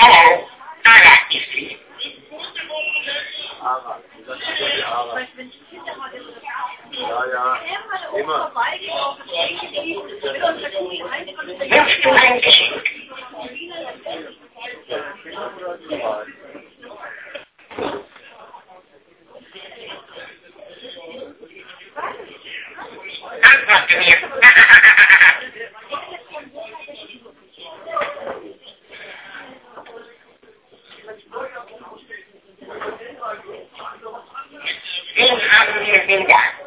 all are active. Willst du ein Geschenk? Antworte mir. minha vingança.